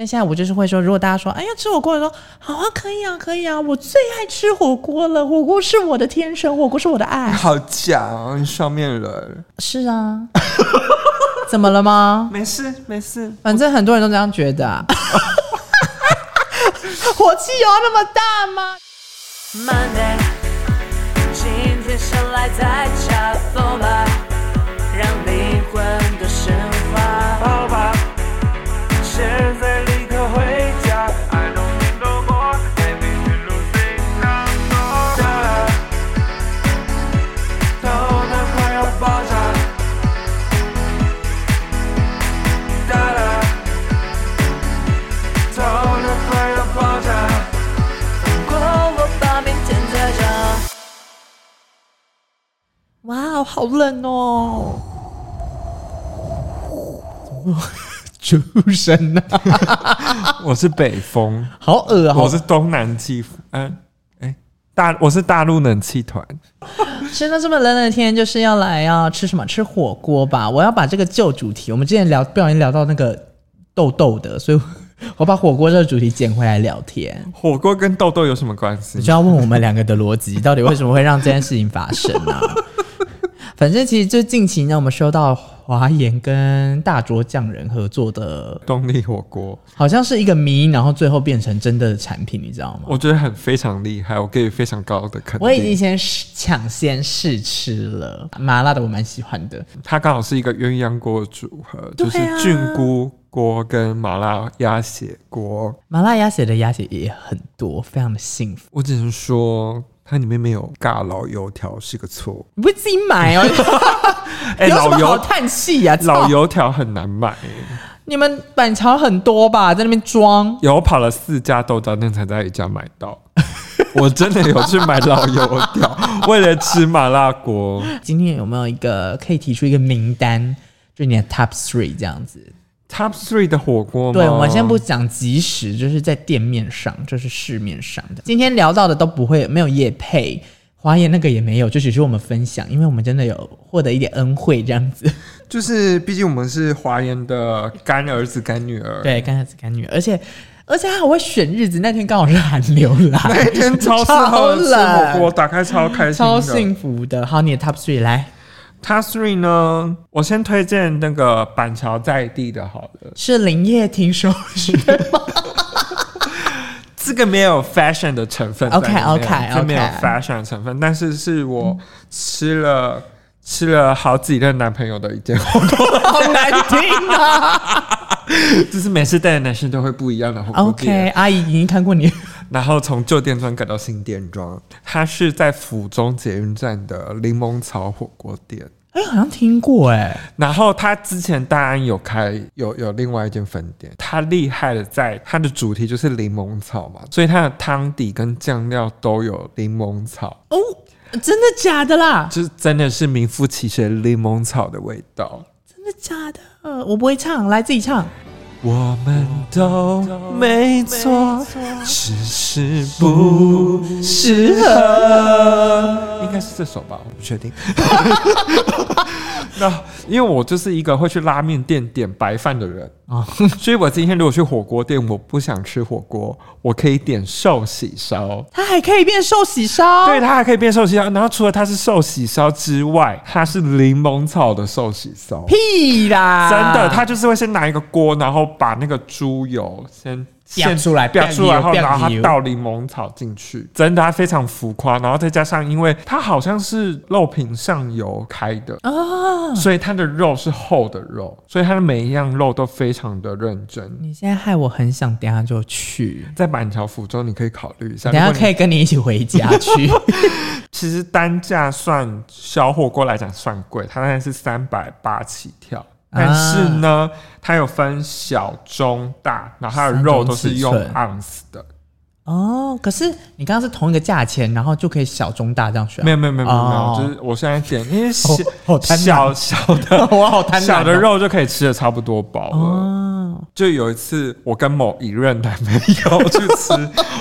但现在我就是会说，如果大家说，哎呀，吃火锅的时候，好啊，可以啊，可以啊，我最爱吃火锅了，火锅是我的天生，火锅是我的爱。好假啊，你上面人。是啊。怎么了吗？没事没事，反正很多人都这样觉得啊。火气有那么大吗？Monday，今天想来再加风吧，让哇，好冷哦！出声呢？我是北风，好恶啊！我是东南气，嗯，哎，大我是大陆冷气团。现在这么冷的天，就是要来要吃什么？吃火锅吧！我要把这个旧主题，我们之前聊不小心聊到那个痘痘的，所以 我把火锅这个主题捡回来聊天。火锅跟痘痘有什么关系？你就要问我们两个的逻辑，到底为什么会让这件事情发生呢、啊？反正其实就近期呢，我们收到华研跟大卓匠人合作的动力火锅，好像是一个谜，然后最后变成真的产品，你知道吗？我觉得很非常厉害，我给予非常高的肯定。我已经先抢先试吃了麻辣的，我蛮喜欢的。它刚好是一个鸳鸯锅组合，就是菌菇锅跟麻辣鸭血锅。麻辣鸭血的鸭血也很多，非常的幸福。我只能说。它里面没有尬老油条是个错，你不会自己买哦？欸、有什么好叹气呀？老油条很难买。你们板桥很多吧，在那边装。有跑了四家豆浆店才在一家买到。我真的有去买老油条，为了吃麻辣锅。今天有没有一个可以提出一个名单，就你的 top three 这样子？Top three 的火锅，对，我们先不讲即时，就是在店面上，就是市面上的。今天聊到的都不会没有夜配，华研那个也没有，就只是我们分享，因为我们真的有获得一点恩惠这样子。就是毕竟我们是华研的干儿子干女儿，对，干儿子干女儿，而且而且他还会选日子，那天刚好是寒流来，那天超适合吃火锅，打开超开心，超幸福的。好，你的 Top three 来。Top three 呢？我先推荐那个板桥在地的，好了，是林业听说是吗？这个没有 fashion 的成分，OK OK OK，没有 fashion 的成分，但是是我吃了、嗯、吃了好几任男朋友的一件火锅，好难听啊！就是每次带的男生都会不一样的火锅。OK，阿姨已经看过你，然后从旧店庄改到新店装，它是在府中捷运站的柠檬草火锅店。哎，好像听过哎。然后他之前大安有开有有另外一间分店，他厉害的在它的主题就是柠檬草嘛，所以它的汤底跟酱料都有柠檬草。哦，真的假的啦？就是真的是名副其实的柠檬草的味道。真的假的？我不会唱，来自己唱。我们都没错，只是不适合。应该是这首吧，我不确定。那因为我就是一个会去拉面店点白饭的人啊，所以我今天如果去火锅店，我不想吃火锅，我可以点寿喜烧。它还可以变寿喜烧？对，它还可以变寿喜烧。然后除了它是寿喜烧之外，它是柠檬草的寿喜烧。屁啦！真的，他就是会先拿一个锅，然后把那个猪油先。现出来，表出来，然后然后他倒柠檬草进去，真的，它非常浮夸。然后再加上，因为它好像是肉品上游开的啊，所以它的肉是厚的肉，所以它的每一样肉都非常的认真。你现在害我很想，等下就去。在板桥福州，你可以考虑一下。等下可以跟你一起回家去。其实单价算小火锅来讲算贵，它大概是三百八起跳。但是呢，啊、它有分小、中、大，然后它的肉都是用盎司的。哦，可是你刚刚是同一个价钱，然后就可以小、中、大这样选？没有没有没有没有，哦、就是我现在点，因为小、哦、小小的 我好贪婪，小的肉就可以吃的差不多饱了。就有一次我跟某一任男朋友去吃，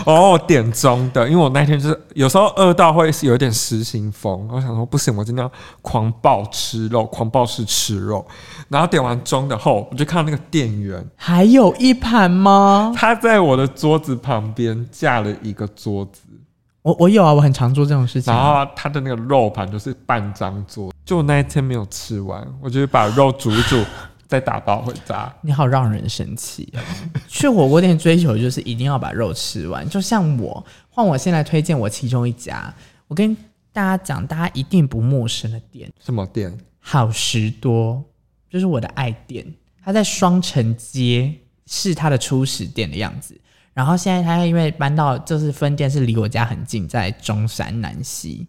然后我点中的，因为我那天就是有时候饿到会有点失心疯，我想说不行，我今天要狂暴吃肉，狂暴式吃肉。然后点完中的后，我就看到那个店员还有一盘吗？他在我的桌子旁边架了一个桌子。我我有啊，我很常做这种事情。然后他的那个肉盘就是半张桌，就那一天没有吃完，我就把肉煮一煮，再打包回家。你好，让人生气。去火锅店追求就是一定要把肉吃完。就像我，换我先来推荐我其中一家，我跟大家讲，大家一定不陌生的店。什么店？好食多，就是我的爱店。它在双城街，是它的初始店的样子。然后现在他因为搬到，就是分店是离我家很近，在中山南西。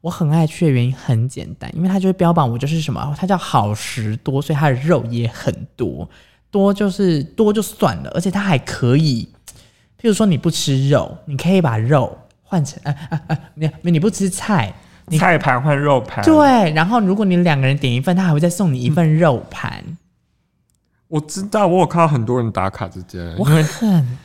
我很爱去的原因很简单，因为它就会标榜我就是什么，它叫好食多，所以它的肉也很多，多就是多就算了，而且它还可以，譬如说你不吃肉，你可以把肉换成，哎哎哎，你你不吃菜，你菜盘换肉盘，对，然后如果你两个人点一份，他还会再送你一份肉盘。嗯我知道，我有看到很多人打卡这间，我很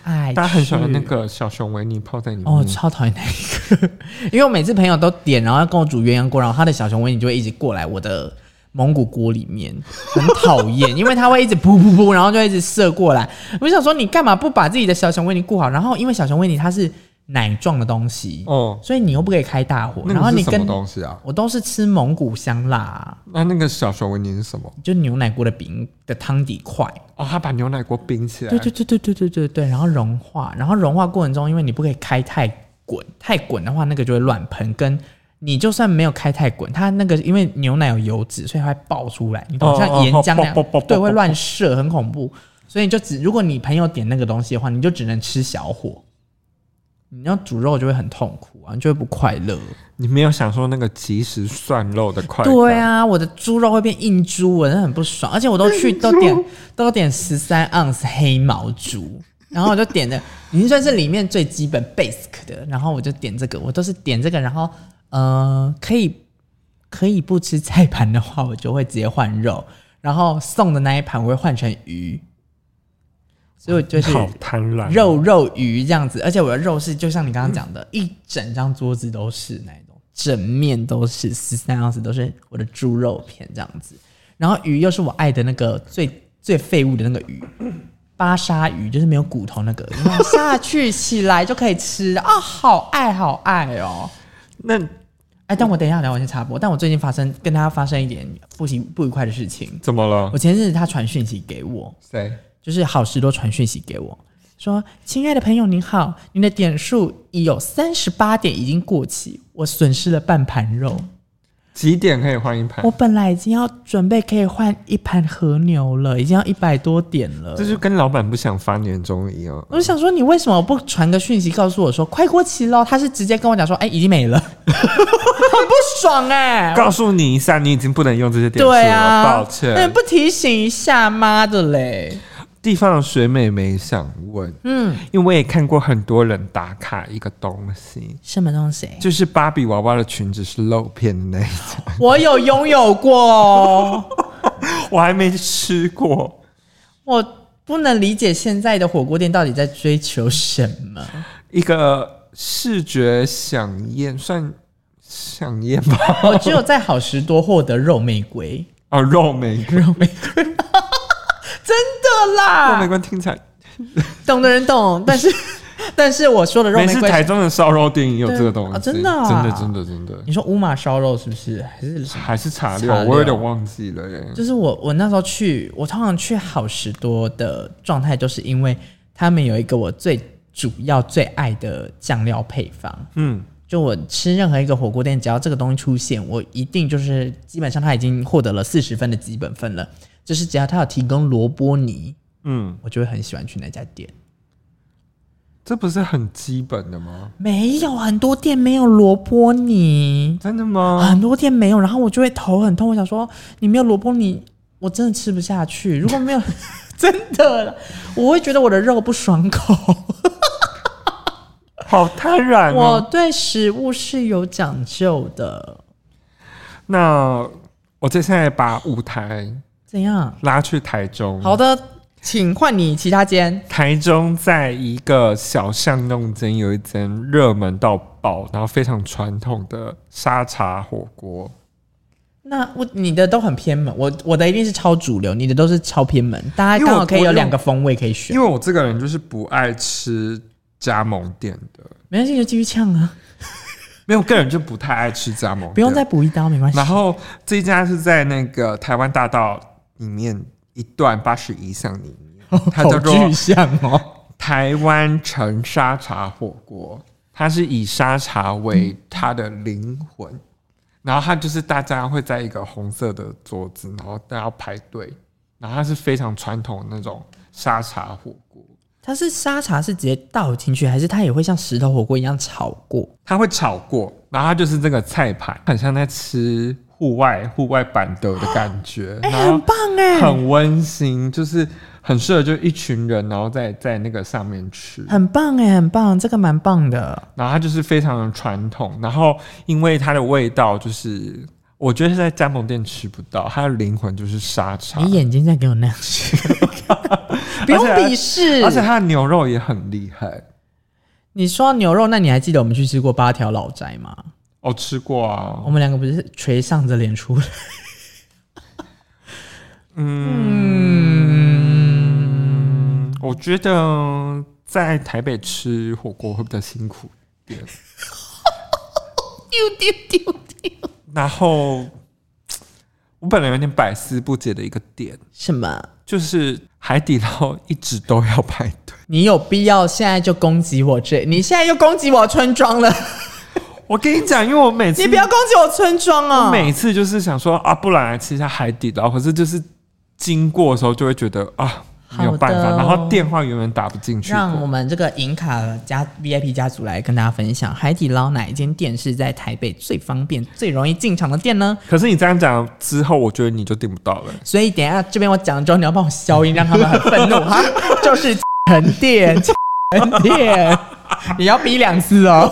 爱，大家很喜欢那个小熊维尼泡在里面。哦，超讨厌那一个，因为我每次朋友都点，然后要跟我煮鸳鸯锅，然后他的小熊维尼就会一直过来我的蒙古锅里面，很讨厌，因为他会一直噗噗噗，然后就一直射过来。我就想说，你干嘛不把自己的小熊维尼顾好？然后因为小熊维尼它是。奶状的东西，哦，所以你又不可以开大火，然后你跟东西啊，我都是吃蒙古香辣、啊。那那个小熊维尼是什么？就牛奶锅的饼的汤底块。哦，他把牛奶锅冰起来。对对对对对对对对，然后融化，然后融化过程中，因为你不可以开太滚，太滚的话那个就会乱喷。跟你就算没有开太滚，它那个因为牛奶有油脂，所以它会爆出来，你懂像岩浆那样，对，会乱射，很恐怖。所以你就只如果你朋友点那个东西的话，你就只能吃小火。你要煮肉就会很痛苦啊，你就会不快乐。你没有享受那个即时涮肉的快乐。对啊，我的猪肉会变硬猪，我真的很不爽。而且我都去都点都点十三盎司黑毛猪，然后我就点的已经算是里面最基本 basic 的，然后我就点这个，我都是点这个，然后呃可以可以不吃菜盘的话，我就会直接换肉，然后送的那一盘我会换成鱼。所以就是好贪婪，肉肉鱼这样子，而且我的肉是就像你刚刚讲的，嗯、一整张桌子都是那种，整面都是十三盎司都是我的猪肉片这样子，然后鱼又是我爱的那个最最废物的那个鱼，巴沙鱼就是没有骨头那个，下去起来就可以吃啊，好爱好爱哦。那哎，但我等一下，等我先插播。但我最近发生跟他发生一点不行不愉快的事情，怎么了？我前阵子他传讯息给我，谁？就是好事多传讯息给我，说：“亲爱的朋友您好，您的点数已有三十八点已经过期，我损失了半盘肉。几点可以换一盘？我本来已经要准备可以换一盘和牛了，已经要一百多点了。这就跟老板不想发年终一样。我就想说，你为什么不传个讯息告诉我说快过期了？他是直接跟我讲说，哎，已经没了，很不爽哎、欸！告诉你一下，你已经不能用这些点数了，对啊、抱歉。那不提醒一下，妈的嘞！”地方的水美眉想问，嗯，因为我也看过很多人打卡一个东西，什么东西？就是芭比娃娃的裙子是露片的那一种。我有拥有过，我还没吃过。我不能理解现在的火锅店到底在追求什么？一个视觉想宴，算 想宴吧？我只有在好食多获得肉玫瑰哦，肉玫瑰，肉玫瑰。真的啦，肉玫瑰听起来，懂的人懂，但是 但是我说的肉玫瑰台中的烧肉店也有这个东西，哦、真的、啊、真的真的真的。你说乌马烧肉是不是？还是还是茶六？我有点忘记了耶。就是我我那时候去，我通常去好食多的状态，就是因为他们有一个我最主要最爱的酱料配方。嗯，就我吃任何一个火锅店，只要这个东西出现，我一定就是基本上他已经获得了四十分的基本分了。就是只要他有提供萝卜泥，嗯，我就会很喜欢去那家店。这不是很基本的吗？没有，很多店没有萝卜泥，真的吗？很多店没有，然后我就会头很痛。我想说，你没有萝卜泥，我真的吃不下去。如果没有，真的，我会觉得我的肉不爽口。好贪婪哦！我对食物是有讲究的。那我接下来把舞台。怎样？拉去台中？好的，请换你其他间。台中在一个小巷弄间有一间热门到爆，然后非常传统的沙茶火锅。那我你的都很偏门，我我的一定是超主流，你的都是超偏门。大家刚好可以有两个风味可以选。因为我这个人就是不爱吃加盟店的，没关系就继续呛啊。没有，个人就不太爱吃加盟，不用再补一刀没关系。然后这一家是在那个台湾大道里面一段八十一巷里面，它叫做巨像哦，台湾城沙茶火锅，它是以沙茶为它的灵魂。嗯然后它就是大家会在一个红色的桌子，然后大家排队，然后它是非常传统的那种沙茶火锅。它是沙茶是直接倒进去，还是它也会像石头火锅一样炒过？它会炒过，然后它就是这个菜盘，很像在吃户外户外版的的感觉，哎、欸，很棒哎，很温馨，就是。很适合就一群人，然后在在那个上面吃，很棒哎，很棒，这个蛮棒的。然后它就是非常的传统，然后因为它的味道就是，我觉得是在加盟店吃不到，它的灵魂就是沙茶。你眼睛在给我那样吃，不用鄙视。而且它的牛肉也很厉害。你说牛肉，那你还记得我们去吃过八条老宅吗？哦，吃过啊。我们两个不是垂丧着脸出来。嗯。我觉得在台北吃火锅会比较辛苦一点。丢丢丢丢。然后我本来有点百思不解的一个点，什么？就是海底捞一直都要排队。你有必要现在就攻击我这？你现在又攻击我村庄了？我跟你讲，因为我每次你不要攻击我村庄啊！我每次就是想说啊，不然来吃一下海底捞，可是就是经过的时候就会觉得啊。没有办法，然后电话永远打不进去。让我们这个银卡加 VIP 家族来跟大家分享，海底捞哪一间店是在台北最方便、最容易进场的店呢？可是你这样讲之后，我觉得你就订不到了。所以等一下这边我讲了之后，你要帮我消音，让他们很愤怒哈。就是沉淀，沉淀，你要逼两次哦。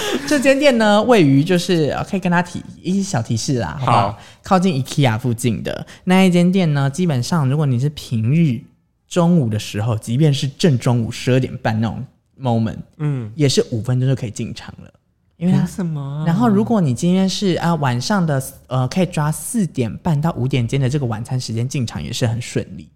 这间店呢，位于就是可以跟他提一些小提示啦，好不好？好，靠近 IKEA 附近的那一间店呢，基本上如果你是平日中午的时候，即便是正中午十二点半那种 moment，嗯，也是五分钟就可以进场了。因为它什么？然后如果你今天是啊晚上的呃，可以抓四点半到五点间的这个晚餐时间进场也是很顺利。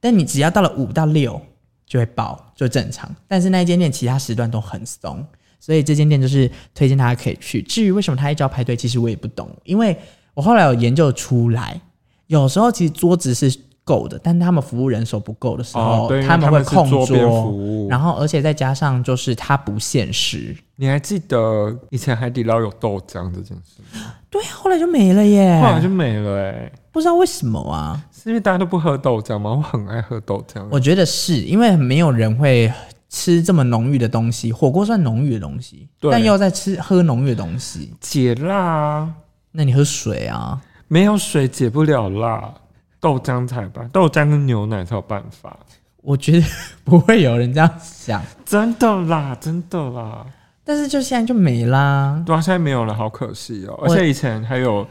但你只要到了五到六就会爆，就正常。但是那一间店其他时段都很松。所以这间店就是推荐大家可以去。至于为什么他一直要排队，其实我也不懂。因为我后来有研究出来，有时候其实桌子是够的，但他们服务人手不够的时候，哦、他们会空桌，桌然后而且再加上就是它不限时。你还记得以前海底捞有豆浆这件事吗？对，后来就没了耶。后来就没了哎，不知道为什么啊？是因为大家都不喝豆浆吗？我很爱喝豆浆。我觉得是因为没有人会。吃这么浓郁的东西，火锅算浓郁的东西，但又在吃喝浓郁的东西，解辣啊。那你喝水啊？没有水解不了辣，豆浆才吧，豆浆跟牛奶才有办法。我觉得不会有人这样想，真的啦，真的啦。但是就现在就没啦，对啊，现在没有了，好可惜哦。而且以前还有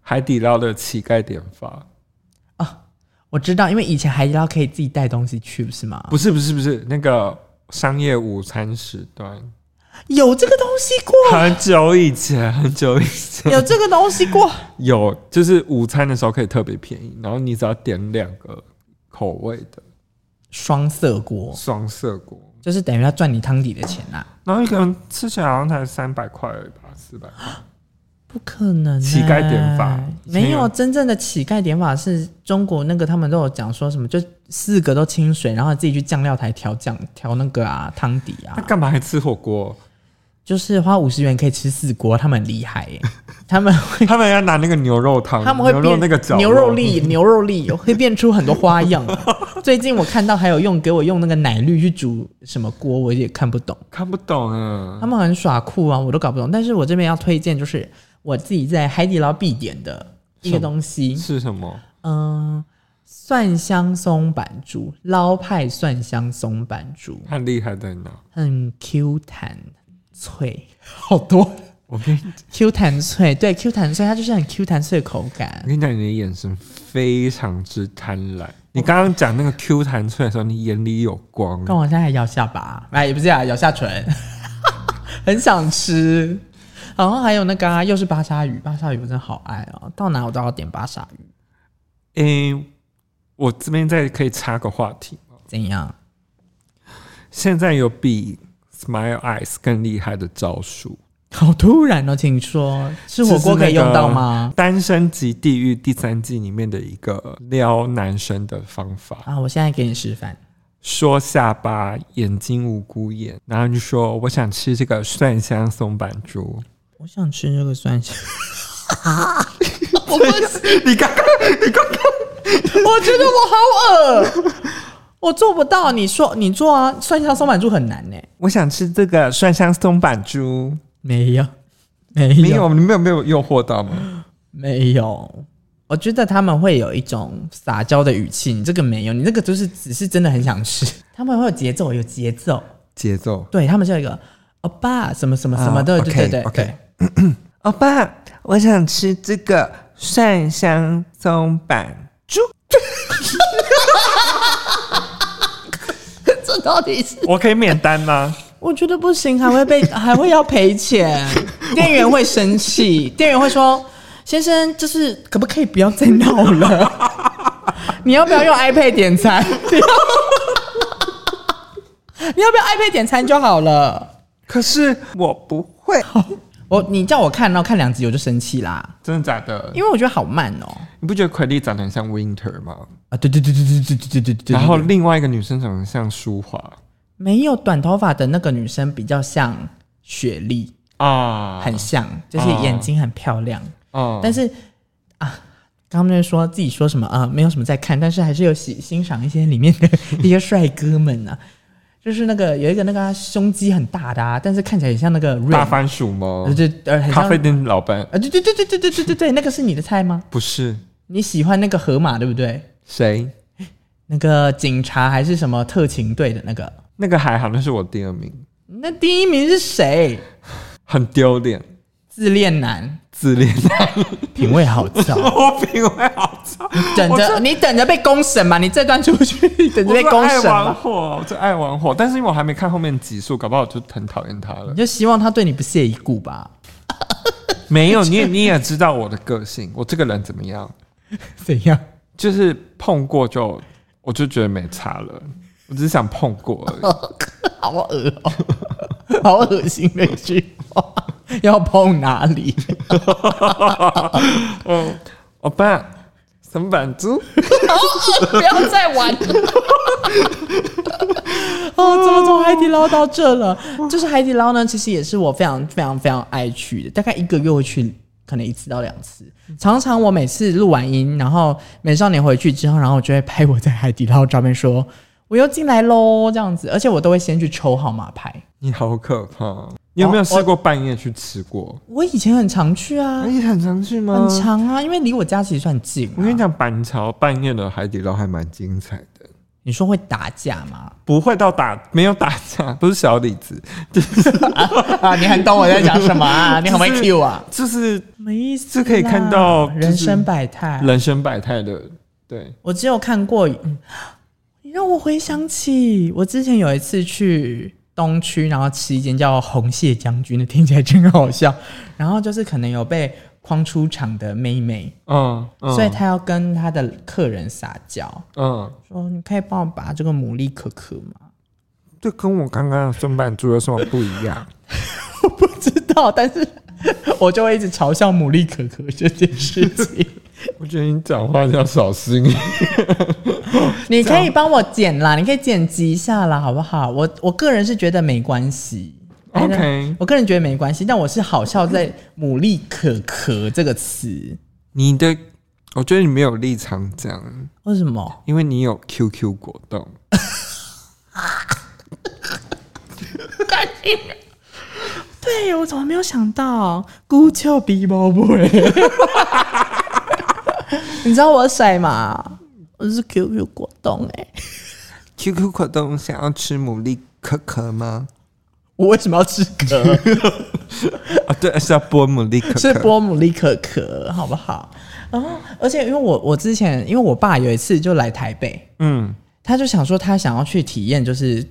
海底捞的乞丐点法。啊，我知道，因为以前海底捞可以自己带东西去，不是吗？不是，不是，不是那个。商业午餐时段有这个东西过？很久以前，很久以前 有这个东西过。有，就是午餐的时候可以特别便宜，然后你只要点两个口味的双色锅，双色锅就是等于要赚你汤底的钱呐、啊。然后一个人吃起来好像才三百块吧，四百块。不可能、欸，乞丐点法没有真正的乞丐点法，是中国那个他们都有讲说什么，就四个都清水，然后自己去酱料台调酱调那个啊汤底啊。他干嘛还吃火锅？就是花五十元可以吃四锅，他们很厉害耶、欸。他们会他们要拿那个牛肉汤，他们会变那个牛肉粒，牛肉粒会变出很多花样。最近我看到还有用给我用那个奶绿去煮什么锅，我也看不懂，看不懂啊。他们很耍酷啊，我都搞不懂。但是我这边要推荐就是。我自己在海底捞必点的一个东西是什么？嗯，蒜香松板猪，捞派蒜香松板猪，很厉害在哪，很 Q 弹脆，好多。我跟你 Q 弹脆，对 Q 弹脆，它就是很 Q 弹脆的口感。我跟你讲，你的眼神非常之贪婪。你刚刚讲那个 Q 弹脆的时候，你眼里有光。跟我现在还咬下巴，哎，也不是啊，咬下唇，很想吃。然后还有那个、啊，又是巴沙鱼，巴沙鱼我真的好爱哦，到哪我都要点巴沙鱼。诶、欸，我这边再可以插个话题吗？怎样？现在有比 Smile Eyes 更厉害的招数？好突然哦，请说，吃火锅可以用到吗？《单身即地狱》第三季里面的一个撩男生的方法啊！我现在给你示范：说下巴，眼睛无辜眼，然后就说我想吃这个蒜香松板猪。我想吃这个蒜香。我不是你刚刚，你刚刚，我觉得我好恶，我做不到。你说你做啊，蒜香松板猪很难呢。我想吃这个蒜香松板猪。没有，没有，没有，你没有没有诱惑到吗？没有，我觉得他们会有一种撒娇的语气，你这个没有，你这个就是只是真的很想吃。他们会有节奏，有节奏，节奏，对他们是有一个欧巴什么什么什么的，对对对对。欧巴，我想吃这个蒜香松板猪。这到底是？我可以免单吗？我觉得不行，还会被 还会要赔钱，店员会生气，店员会说：“先生，就是可不可以不要再闹了？你要不要用 iPad 点餐？你要不要 iPad 点餐就好了？”可是我不会，我你叫我看，然后看两集我就生气啦，真的假的？因为我觉得好慢哦。你不觉得奎丽长得很像 Winter 吗？啊，对对对对对对对对对。然后另外一个女生长得像舒华。没有短头发的那个女生比较像雪莉啊，很像，就是眼睛很漂亮。哦、啊，但是啊，刚刚那说自己说什么啊，没有什么在看，但是还是有喜欣赏一些里面的 一些帅哥们啊。就是那个有一个那个胸肌很大的啊，但是看起来很像那个大番薯吗？对对，呃，咖啡店老板啊，对对对对对对对对对，那个是你的菜吗？不是，你喜欢那个河马对不对？谁？那个警察还是什么特勤队的那个？那个还好，那是我第二名。那第一名是谁？很丢脸，自恋男，自恋男，品味好差。我品味好差。等着你等着被公审嘛？你这段出去等着被公审玩火，我就爱玩火。但是因为我还没看后面集数，搞不好我就很讨厌他了。你就希望他对你不屑一顾吧？没有，你也你也知道我的个性，我这个人怎么样？怎样？就是碰过就我就觉得没差了。我只是想碰过而已，好恶哦，好恶心的一句话，要碰哪里？嗯，欧巴，松板猪，不要再玩了。哦，怎么从海底捞到这了？就是海底捞呢，其实也是我非常非常非常爱去的，大概一个月会去可能一次到两次。常常我每次录完音，然后美少年回去之后，然后我就会拍我在海底捞照片说。我又进来喽，这样子，而且我都会先去抽号码牌。你好可怕！你有没有试过半夜去吃过？我，我以前很常去啊。你很常去吗？很常啊，因为离我家其实算近啊。我跟你讲，板桥半夜的海底捞还蛮精彩的。你说会打架吗？不会到打，没有打架，不是小李子。啊，你很懂我在讲什么啊？你很会 Q 啊？就是没意思，就可以看到人生百态，人生百态的。对，我只有看过。让我回想起我之前有一次去东区，然后吃一间叫红蟹将军的，听起来真好笑。然后就是可能有被框出场的妹妹，嗯，嗯，所以她要跟她的客人撒娇，嗯，说你可以帮我把这个牡蛎可可吗？这跟我刚刚的松板猪有什么不一样？我不知道，但是我就会一直嘲笑牡蛎可可这件事情。我觉得你讲话要小心。你可以帮我剪啦，你可以剪辑一下啦，好不好？我我个人是觉得没关系。OK，我个人觉得没关系，但我是好笑在“牡蛎可可”这个词。你的，我觉得你没有立场讲。为什么？因为你有 QQ 果冻。对，我怎么没有想到？孤丘比宝贝。你知道我是谁吗？我是 QQ 果冻哎，QQ 果冻想要吃牡蛎可可吗？我为什么要吃壳？啊，对，是要剥牡蛎可可，是剥牡蛎可可，好不好？然后，而且因为我我之前因为我爸有一次就来台北，嗯，他就想说他想要去体验，就是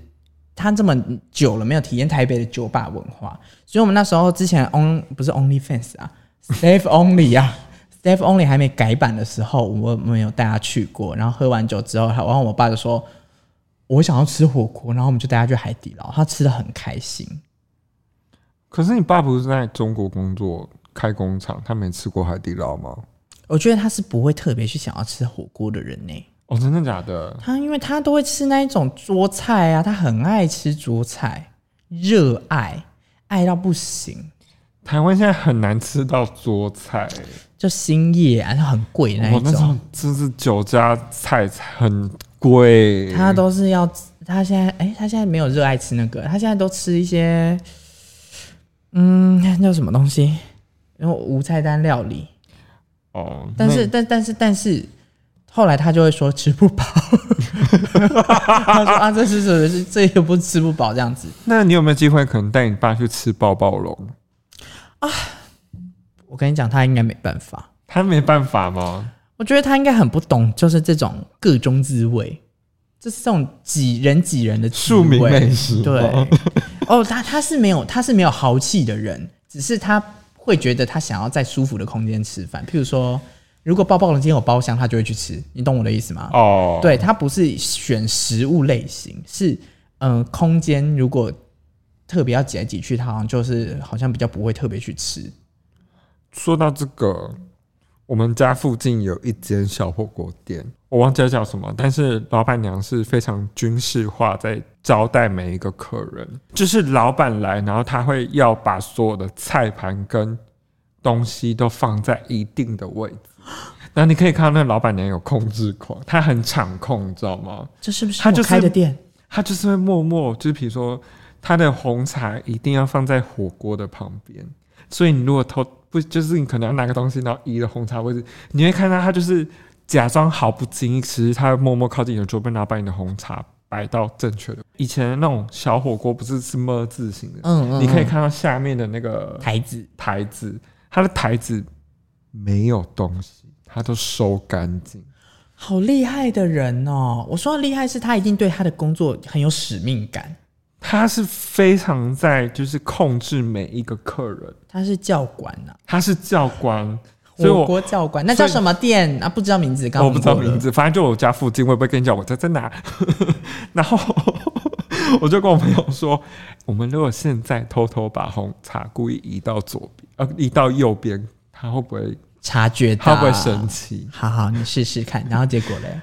他这么久了没有体验台北的酒吧文化，所以我们那时候之前 on 不是 Only Fans 啊，Safe Only 啊，Stay Only 还没改版的时候，我没有带他去过，然后喝完酒之后，然后我爸就说。我想要吃火锅，然后我们就带他去海底捞，他吃的很开心。可是你爸不是在中国工作开工厂，他没吃过海底捞吗？我觉得他是不会特别去想要吃火锅的人呢。哦，真的假的？他因为他都会吃那一种桌菜啊，他很爱吃桌菜，热爱爱到不行。台湾现在很难吃到桌菜，就兴业啊，很贵那一种，就是酒家菜很。贵，他都是要他现在哎、欸，他现在没有热爱吃那个，他现在都吃一些，嗯，那叫什么东西？然后无菜单料理。哦，但是但但是但是，后来他就会说吃不饱。他说啊，这是什么？是这又不是吃不饱这样子。那你有没有机会可能带你爸去吃爆爆龙？啊，我跟你讲，他应该没办法。他没办法吗？我觉得他应该很不懂，就是这种个中滋味，就是这种挤人挤人的庶民美食。对，哦，他他是没有，他是没有豪气的人，只是他会觉得他想要在舒服的空间吃饭。譬如说，如果抱抱龙今天有包厢，他就会去吃。你懂我的意思吗？哦，对，他不是选食物类型，是嗯、呃，空间如果特别要挤来挤去，他好像就是好像比较不会特别去吃。说到这个。我们家附近有一间小火锅店，我忘记叫什么，但是老板娘是非常军事化，在招待每一个客人。就是老板来，然后他会要把所有的菜盘跟东西都放在一定的位置。然后你可以看到那个老板娘有控制狂，她很场控，你知道吗？这是不是他就开的店？她就是会默默，就是比如说她的红茶一定要放在火锅的旁边，所以你如果偷。不，就是你可能要拿个东西，然后移了红茶位置，你会看到他就是假装毫不经意，其实他默默靠近你的桌边，然后把你的红茶摆到正确的。以前那种小火锅不是是么字形的，嗯，嗯，你可以看到下面的那个台子，台子，它的台子没有东西，它都收干净。好厉害的人哦！我说的厉害是他一定对他的工作很有使命感。他是非常在就是控制每一个客人，他是教官呐、啊，他是教官，火锅教官，那叫什么店啊？不知道名字，刚刚我不知道名字，反正就我家附近，我也不会跟你讲我在 在哪。然后我就跟我朋友说，我们如果现在偷偷把红茶故意移到左边，呃，移到右边，他会不会察觉到？他会不会生气？好好，你试试看。然后结果嘞？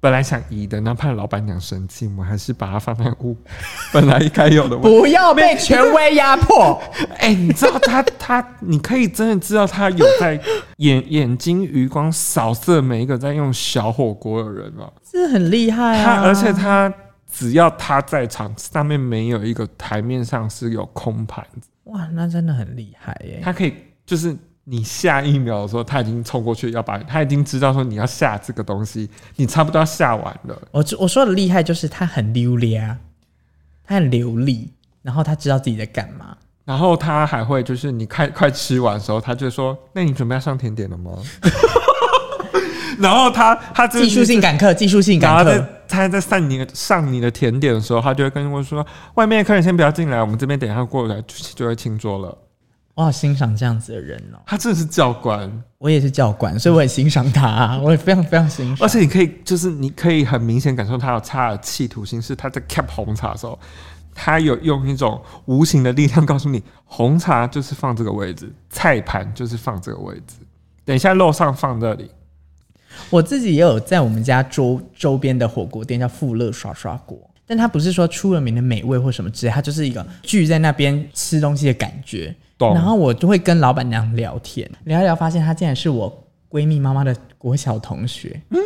本来想移的，然后怕老板娘生气，我们还是把它放在屋 本来应该有的位置。不要被权威压迫。哎、欸，你知道他他，你可以真的知道他有在眼眼睛余光扫射每一个在用小火锅的人吗？这很厉害啊！他而且他只要他在场，上面没有一个台面上是有空盘子。哇，那真的很厉害耶！他可以就是。你下一秒的时候，他已经冲过去要把，他已经知道说你要下这个东西，你差不多要下完了。我我说的厉害就是他很流利啊，他很流利，然后他知道自己在干嘛，然后他还会就是你快快吃完的时候，他就说：“那你准备要上甜点了吗？” 然后他他技术性赶客，技术性赶客，他在上你上你的甜点的时候，他就会跟我说：“外面的客人先不要进来，我们这边等一下过来就就会清桌了。”我好欣赏这样子的人哦、喔，他真的是教官，我也是教官，所以我很欣赏他、啊，我也非常非常欣赏。而且你可以，就是你可以很明显感受他有他的企图心，是他在 cap 红茶的时候，他有用一种无形的力量告诉你，红茶就是放这个位置，菜盘就是放这个位置，等一下肉上放这里。我自己也有在我们家周周边的火锅店叫富乐刷刷锅，但他不是说出了名的美味或什么之类，他就是一个聚在那边吃东西的感觉。然后我就会跟老板娘聊天，聊一聊，发现她竟然是我闺蜜妈妈的国小同学。嗯，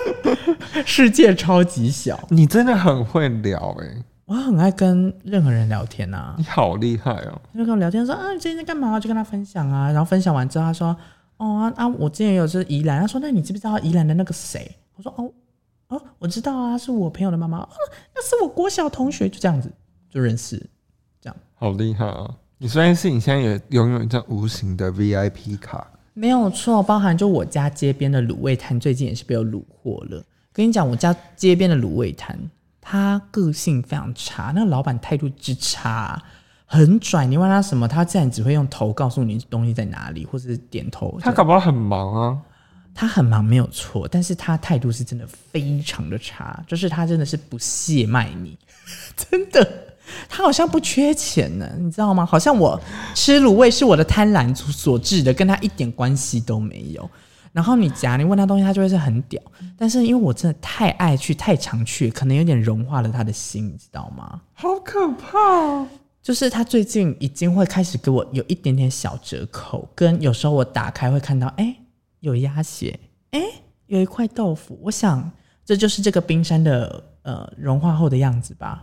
世界超级小，你真的很会聊哎、欸！我很爱跟任何人聊天呐、啊。你好厉害哦！就跟我聊天说啊，你最近在干嘛？就跟他分享啊。然后分享完之后，他说哦啊，啊，我之前有是宜兰。他说那你知不知道宜兰的那个谁？我说哦哦，我知道啊，是我朋友的妈妈。哦，那是我国小同学。就这样子。就认识，这样。好厉害啊！你虽然是你现在也拥有一张无形的 VIP 卡，没有错，包含就我家街边的卤味摊，最近也是被我卤火了。跟你讲，我家街边的卤味摊，他个性非常差，那个老板态度之差，很拽。你问他什么，他竟然只会用头告诉你东西在哪里，或者是点头。他搞不好很忙啊。他很忙没有错，但是他态度是真的非常的差，就是他真的是不屑卖你，真的，他好像不缺钱呢，你知道吗？好像我吃卤味是我的贪婪所致的，跟他一点关系都没有。然后你夹，你问他东西，他就会是很屌，但是因为我真的太爱去，太常去，可能有点融化了他的心，你知道吗？好可怕！就是他最近已经会开始给我有一点点小折扣，跟有时候我打开会看到，哎。有鸭血，哎，有一块豆腐。我想这就是这个冰山的呃融化后的样子吧。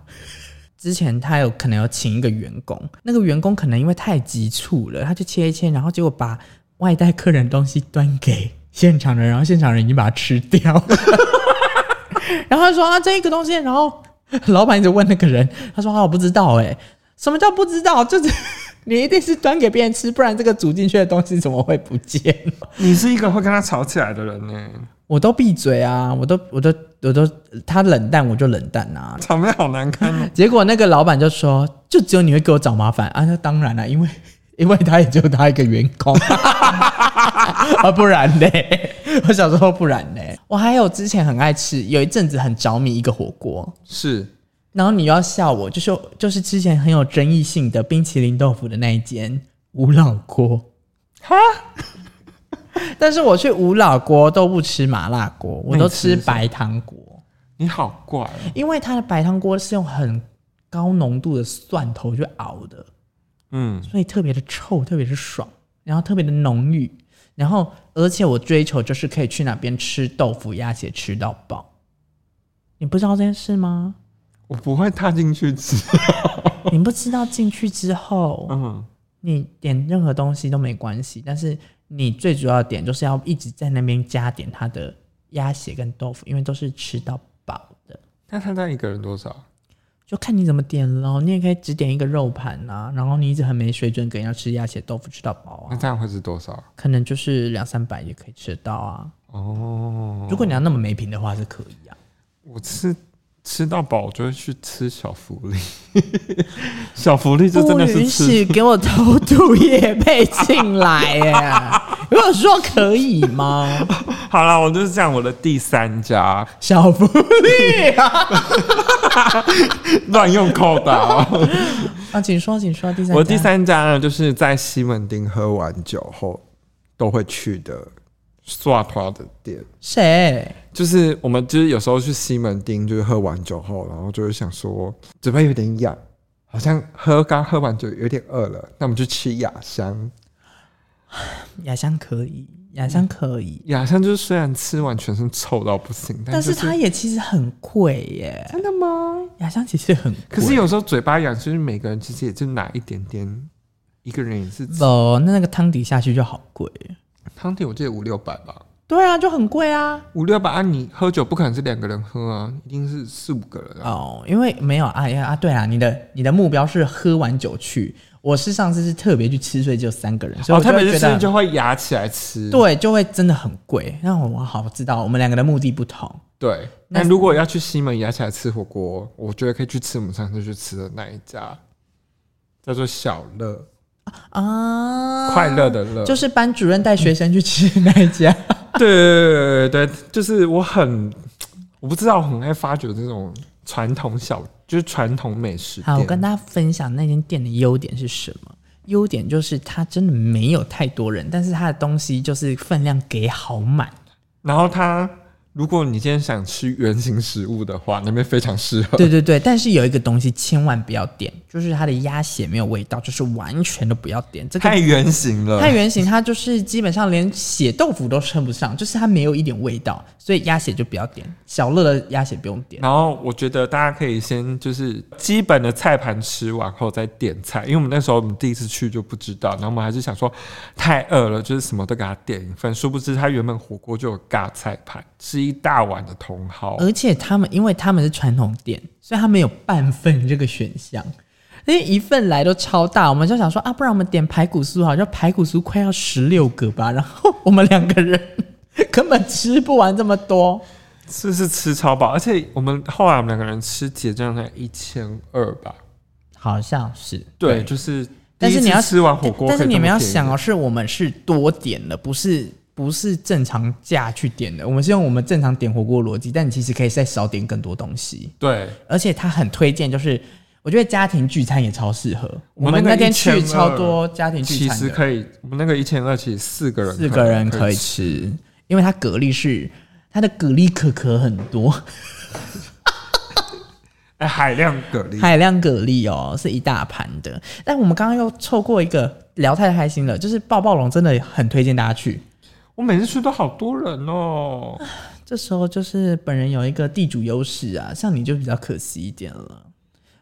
之前他有可能要请一个员工，那个员工可能因为太急促了，他就切一切，然后结果把外带客人东西端给现场的人，然后现场人已经把它吃掉了。然后他说啊，这一个东西，然后老板一直问那个人，他说啊，我不知道，哎，什么叫不知道？就是。你一定是端给别人吃，不然这个煮进去的东西怎么会不见？你是一个会跟他吵起来的人呢？我都闭嘴啊，我都我都我都他冷淡我就冷淡啊，场面好难堪。结果那个老板就说：“就只有你会给我找麻烦啊！”那当然了，因为因为他也只有他一个员工 啊，不然呢？我小时候不然呢？我还有之前很爱吃，有一阵子很着迷一个火锅是。然后你又要笑我，就是就是之前很有争议性的冰淇淋豆腐的那一间吴老锅，哈。但是我去吴老锅都不吃麻辣锅，我都吃白汤锅。你好怪哦，因为它的白汤锅是用很高浓度的蒜头去熬的，嗯，所以特别的臭，特别的爽，然后特别的浓郁，然后而且我追求就是可以去哪边吃豆腐鸭血吃到饱。你不知道这件事吗？我不会踏进去吃。你不知道进去之后，嗯，你点任何东西都没关系，但是你最主要的点就是要一直在那边加点它的鸭血跟豆腐，因为都是吃到饱的。那他那一个人多少？就看你怎么点喽。你也可以只点一个肉盘啊，然后你一直很没水准，跟人家吃鸭血豆腐吃到饱啊。那这样会是多少？可能就是两三百也可以吃得到啊。哦，如果你要那么没品的话，是可以啊。我吃。吃到饱，我就会去吃小福利。小福利就真的是吃不允许给我偷渡夜配进来耶！如果说可以吗？好了，我就是讲我的第三家小福利啊，乱用扣打啊！请说，请说，第三我第三家呢，就是在西门町喝完酒后都会去的。刷团的店，谁？就是我们，就是有时候去西门町，就是喝完酒后，然后就会想说嘴巴有点痒，好像喝刚喝完酒有点饿了，那我们就吃雅香。雅香可以，雅香可以，雅香就是虽然吃完全身臭到不行，但是它也其实很贵耶。真的吗？雅香其实很贵，可是有时候嘴巴痒，就是每个人其实也就拿一点点，一个人也是哦，那那个汤底下去就好贵。汤底我记得五六百吧，对啊，就很贵啊，五六百啊！你喝酒不可能是两个人喝啊，一定是四五个人啊。哦，因为没有啊呀啊，对啊，你的你的目标是喝完酒去，我是上次是特别去吃，所以就三个人，所以我特别去吃就会压起来吃，对，就会真的很贵。那我好知道我们两个的目的不同，对。那如果要去西门压起来吃火锅，我觉得可以去吃我们上次去吃的那一家，叫做小乐。啊，快乐的乐就是班主任带学生去吃那一家。对对对对对，就是我很，我不知道，我很爱发掘这种传统小，就是传统美食。好，我跟大家分享那间店的优点是什么？优点就是它真的没有太多人，但是它的东西就是分量给好满，然后它。如果你今天想吃圆形食物的话，那边非常适合。对对对，但是有一个东西千万不要点，就是它的鸭血没有味道，就是完全都不要点。这个太原型了，太原型，它就是基本上连血豆腐都称不上，就是它没有一点味道，所以鸭血就不要点。小乐的鸭血不用点。然后我觉得大家可以先就是基本的菜盘吃完后再点菜，因为我们那时候我们第一次去就不知道，然后我们还是想说太饿了，就是什么都给他点一份，殊不知他原本火锅就有尬菜盘是。吃一大碗的茼蒿。而且他们因为他们是传统店，所以他们有半份这个选项，因为一份来都超大，我们就想说啊，不然我们点排骨酥好，就排骨酥快要十六个吧，然后我们两个人根本吃不完这么多，是是吃超饱，而且我们后来我们两个人吃结账才一千二吧，好像是对，对就是。但是你要吃完火锅，但是你们要想哦，是我们是多点的，不是不是正常价去点的。我们是用我们正常点火锅逻辑，但你其实可以再少点更多东西。对，而且他很推荐，就是我觉得家庭聚餐也超适合。我们那天去超多家庭聚餐，其实可以。我们那个一千二，其实四个人四个人可以吃，因为它蛤蜊是它的蛤蜊壳壳很多。哎海量蛤蜊，海量蛤蜊哦，是一大盘的。但我们刚刚又错过一个，聊太开心了。就是抱抱龙真的很推荐大家去。我每次去都好多人哦。这时候就是本人有一个地主优势啊，像你就比较可惜一点了。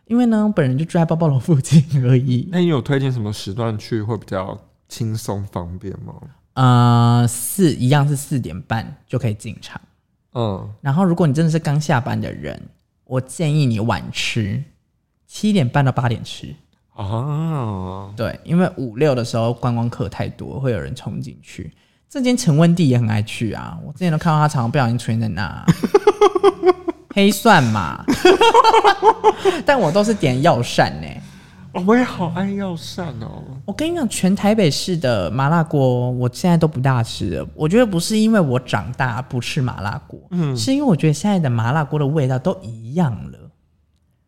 因为呢，本人就住在包包楼附近而已。那你有推荐什么时段去会比较轻松方便吗？呃，四一样是四点半就可以进场。嗯，然后如果你真的是刚下班的人。我建议你晚吃，七点半到八点吃哦。对，因为五六的时候观光客太多，会有人冲进去。这间陈温蒂也很爱去啊，我之前都看到他常常不小心出现在那、啊。黑蒜嘛，但我都是点药膳呢。哦，我也好爱药膳哦。我跟你讲，全台北市的麻辣锅，我现在都不大吃了。我觉得不是因为我长大不吃麻辣锅，嗯，是因为我觉得现在的麻辣锅的味道都一样了。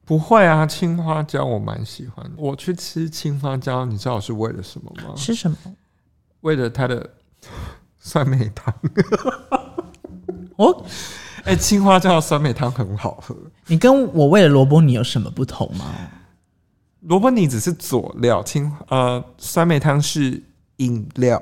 不会啊，青花椒我蛮喜欢的。我去吃青花椒，你知道我是为了什么吗？吃什么？为了它的 酸梅汤。哦，哎、欸，青花椒的酸梅汤很好喝。你跟我为了萝卜泥有什么不同吗？萝卜泥只是佐料，青呃酸梅汤是饮料，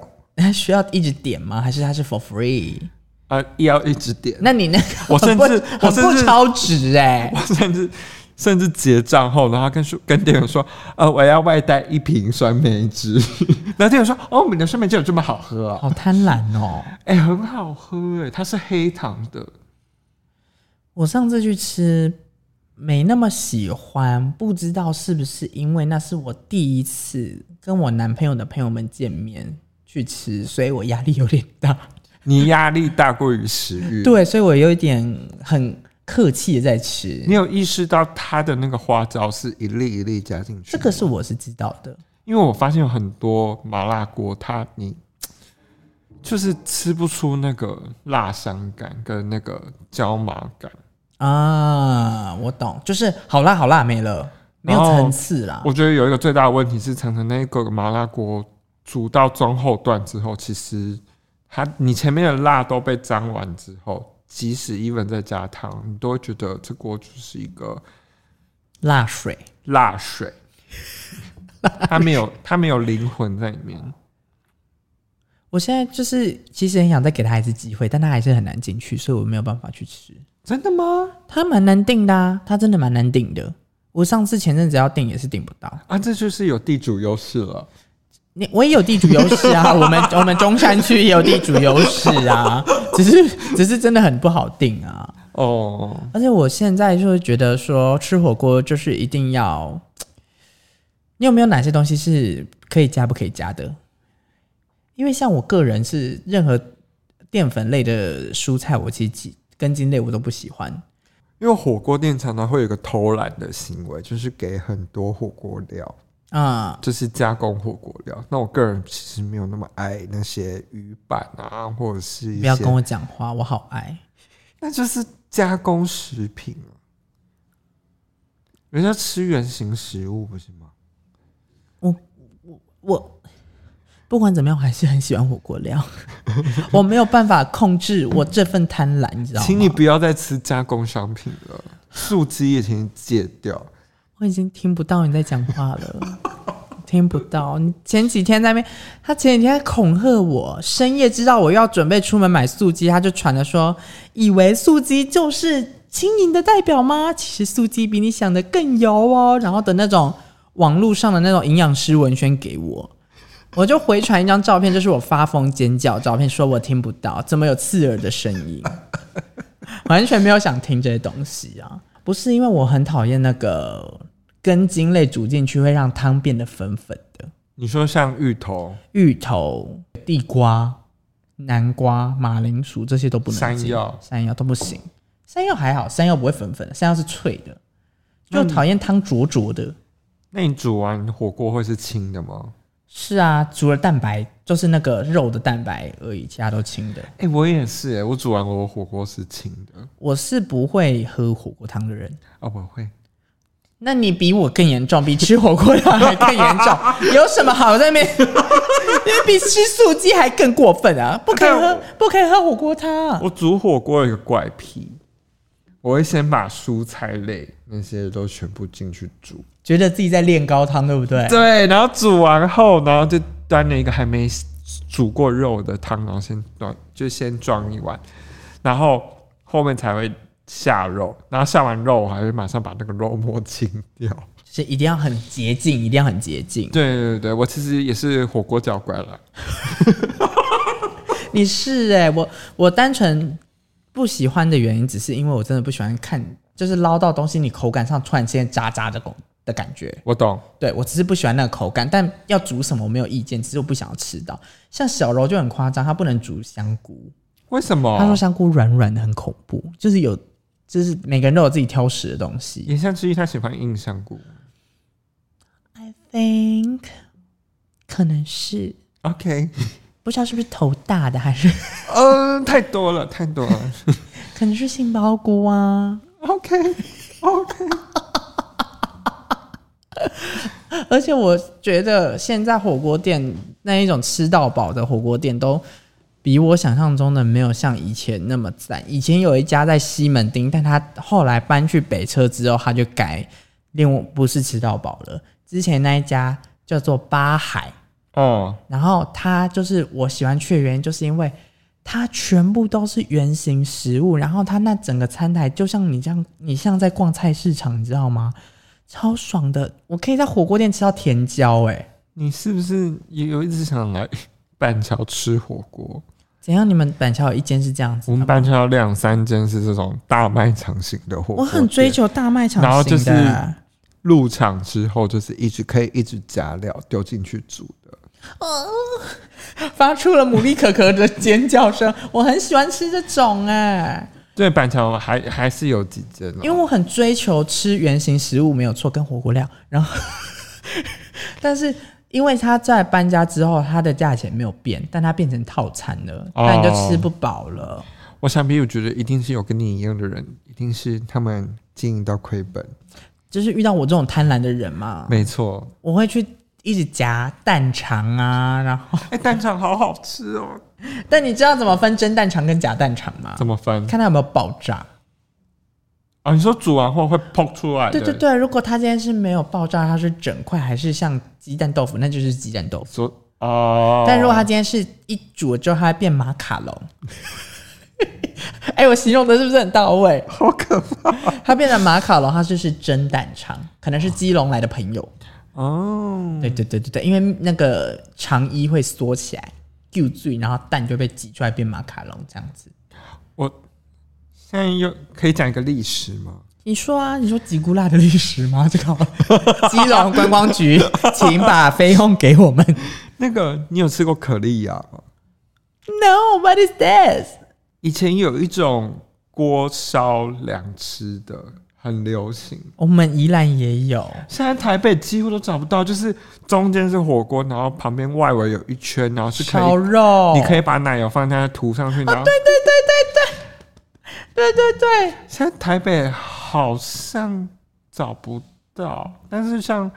需要一直点吗？还是它是 for free？呃，要一直点。那你那个我甚至我不超值哎，我甚至 甚至结账后，然后跟说跟店员说，呃，我要外带一瓶酸梅汁。然后店员说，哦，你的酸梅汁有这么好喝啊？好贪婪哦！哎、欸，很好喝哎，它是黑糖的。我上次去吃。没那么喜欢，不知道是不是因为那是我第一次跟我男朋友的朋友们见面去吃，所以我压力有点大。你压力大过于食欲？对，所以我有一点很客气的在吃。你有意识到他的那个花椒是一粒一粒加进去？这个是我是知道的，因为我发现有很多麻辣锅，它你就是吃不出那个辣香感跟那个椒麻感。啊，我懂，就是好辣好辣没了，没有层次啦。我觉得有一个最大的问题是，常常那个麻辣锅煮到中后段之后，其实它你前面的辣都被沾完之后，即使 even 再加汤，你都会觉得这锅就是一个辣水，辣水，它没有它没有灵魂在里面。我现在就是其实很想再给他一次机会，但他还是很难进去，所以我没有办法去吃。真的吗？他蛮难订的啊，他真的蛮难订的。我上次前阵子要订也是订不到啊，这就是有地主优势了。你我也有地主优势啊，我们我们中山区也有地主优势啊，只是只是真的很不好定啊。哦，而且我现在就会觉得说吃火锅就是一定要，你有没有哪些东西是可以加不可以加的？因为像我个人是任何淀粉类的蔬菜，我其实根茎类我都不喜欢，因为火锅店常常会有一个偷懒的行为，就是给很多火锅料啊，就是加工火锅料。那我个人其实没有那么爱那些鱼板啊，或者是，不要跟我讲话，我好爱，那就是加工食品啊。人家吃原形食物不是吗？我我我。不管怎么样，我还是很喜欢火锅料。我没有办法控制我这份贪婪，你知道吗？请你不要再吃加工商品了，素鸡也请你戒掉。我已经听不到你在讲话了，听不到。你前几天在那边，他前几天还恐吓我，深夜知道我要准备出门买素鸡，他就传了说，以为素鸡就是轻盈的代表吗？其实素鸡比你想的更油哦。然后的那种网络上的那种营养师文宣给我。我就回传一张照片，就是我发疯尖叫照片，说我听不到，怎么有刺耳的声音？完全没有想听这些东西啊！不是因为我很讨厌那个根茎类煮进去会让汤变得粉粉的。你说像芋头、芋头、地瓜、南瓜、马铃薯这些都不能。山药、山药都不行。山药还好，山药不会粉粉，山药是脆的。就讨厌汤浊浊的。那你煮完火锅会是清的吗？是啊，除了蛋白就是那个肉的蛋白而已，其他都清的。哎、欸，我也是哎，我煮完我火锅是清的。我是不会喝火锅汤的人哦，我会。那你比我更严重，比吃火锅汤还更严重。有什么好在那边？因为比吃素鸡还更过分啊！不可以喝，不可以喝火锅汤。我煮火锅有一个怪癖，我会先把蔬菜类那些都全部进去煮。觉得自己在练高汤，对不对？对，然后煮完后，然后就端了一个还没煮过肉的汤，然后先端，就先装一碗，然后后面才会下肉，然后下完肉，我还会马上把那个肉末清掉，是一定要很洁净，一定要很洁净。对对对，我其实也是火锅教官了。你是哎、欸，我我单纯不喜欢的原因，只是因为我真的不喜欢看，就是捞到东西，你口感上突然之间渣渣的的感觉，我懂。对，我只是不喜欢那个口感，但要煮什么我没有意见，只是我不想要吃到。像小柔就很夸张，他不能煮香菇，为什么？他说香菇软软的很恐怖，就是有，就是每个人都有自己挑食的东西。言下之意，他喜欢硬香菇。I think 可能是 OK，不知道是不是头大的还是嗯，太多了，太多了，可能是杏鲍菇啊。OK OK。而且我觉得现在火锅店那一种吃到饱的火锅店，都比我想象中的没有像以前那么赞。以前有一家在西门町，但他后来搬去北车之后，他就改，另不是吃到饱了。之前那一家叫做八海哦，然后他就是我喜欢去的原因，就是因为它全部都是圆形食物，然后它那整个餐台就像你这样，你像在逛菜市场，你知道吗？超爽的，我可以在火锅店吃到甜椒哎、欸！你是不是也有一直想来板桥吃火锅？怎样？你们板桥有一间是这样子？我们板桥有两三间是这种大卖场型的火锅。我很追求大卖场型的，然后就是入场之后就是一直可以一直加料丢进去煮的。哦，发出了牡蛎可可的尖叫声，我很喜欢吃这种哎、欸。对，板桥还还是有几间，因为我很追求吃原型食物，没有错，跟火锅料。然后，但是因为他在搬家之后，它的价钱没有变，但它变成套餐了，那、哦、你就吃不饱了。我想必我觉得一定是有跟你一样的人，一定是他们经营到亏本，就是遇到我这种贪婪的人嘛。没错，我会去。一直夹蛋肠啊，然后哎、欸，蛋肠好好吃哦。但你知道怎么分蒸蛋肠跟假蛋肠吗？怎么分？看它有没有爆炸。啊，你说煮完后会爆出来？对对对，如果它今天是没有爆炸，它是整块还是像鸡蛋豆腐，那就是鸡蛋豆腐。说哦。但如果它今天是一煮了之后，它会变马卡龙。哎、欸，我形容的是不是很到位？好可怕！它变成马卡龙，它就是蒸蛋肠，可能是基隆来的朋友。哦，对对对对对，因为那个肠衣会缩起来，就醉，然后蛋就被挤出来变马卡龙这样子。我现在又可以讲一个历史吗？你说啊，你说吉古拉的历史吗？这个 基隆观光局，请把费用给我们。那个，你有吃过可丽亚吗？No，what is this？以前有一种锅烧凉吃的。很流行，我们宜兰也有，现在台北几乎都找不到，就是中间是火锅，然后旁边外围有一圈，然后是烤肉，你可以把奶油放在那涂上去。然后对对对对对对对对对，现在台北好像找不到，但是像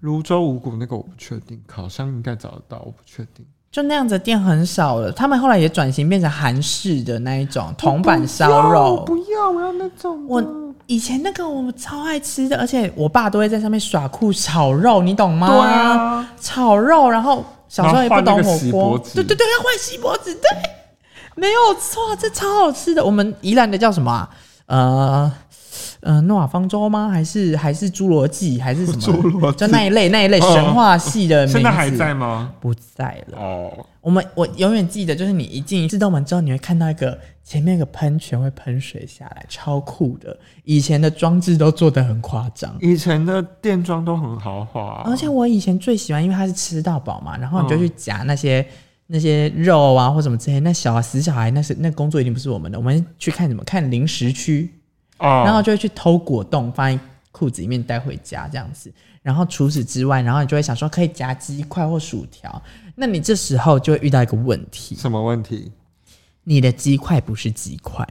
泸州五谷那个我不确定，烤箱应该找得到，我不确定。就那样子的店很少了，他们后来也转型变成韩式的那一种铜板烧肉。我，不要，我要那种我。以前那个我超爱吃的，而且我爸都会在上面耍酷炒肉，你懂吗？对啊，炒肉，然后小时候也不懂火锅，对对对，要换锡箔纸，对，没有错，这超好吃的。我们宜兰的叫什么啊？呃嗯、呃，诺亚方舟吗？还是还是侏罗纪？还是什么？侏罗纪就那一类那一类神话系的名字。现在还在吗？不在了。哦，我们我永远记得，就是你一进自动门之后，你会看到一个前面一个喷泉会喷水下来，超酷的。以前的装置都做得很夸张，以前的电装都很豪华、啊。而且我以前最喜欢，因为它是吃到饱嘛，然后你就去夹那些。嗯那些肉啊，或什么之类，那小孩死小孩，那是那工作一定不是我们的。我们去看什么？看零食区，哦，然后就会去偷果冻，放在裤子里面带回家这样子。然后除此之外，然后你就会想说可以夹鸡块或薯条。那你这时候就会遇到一个问题，什么问题？你的鸡块不是鸡块，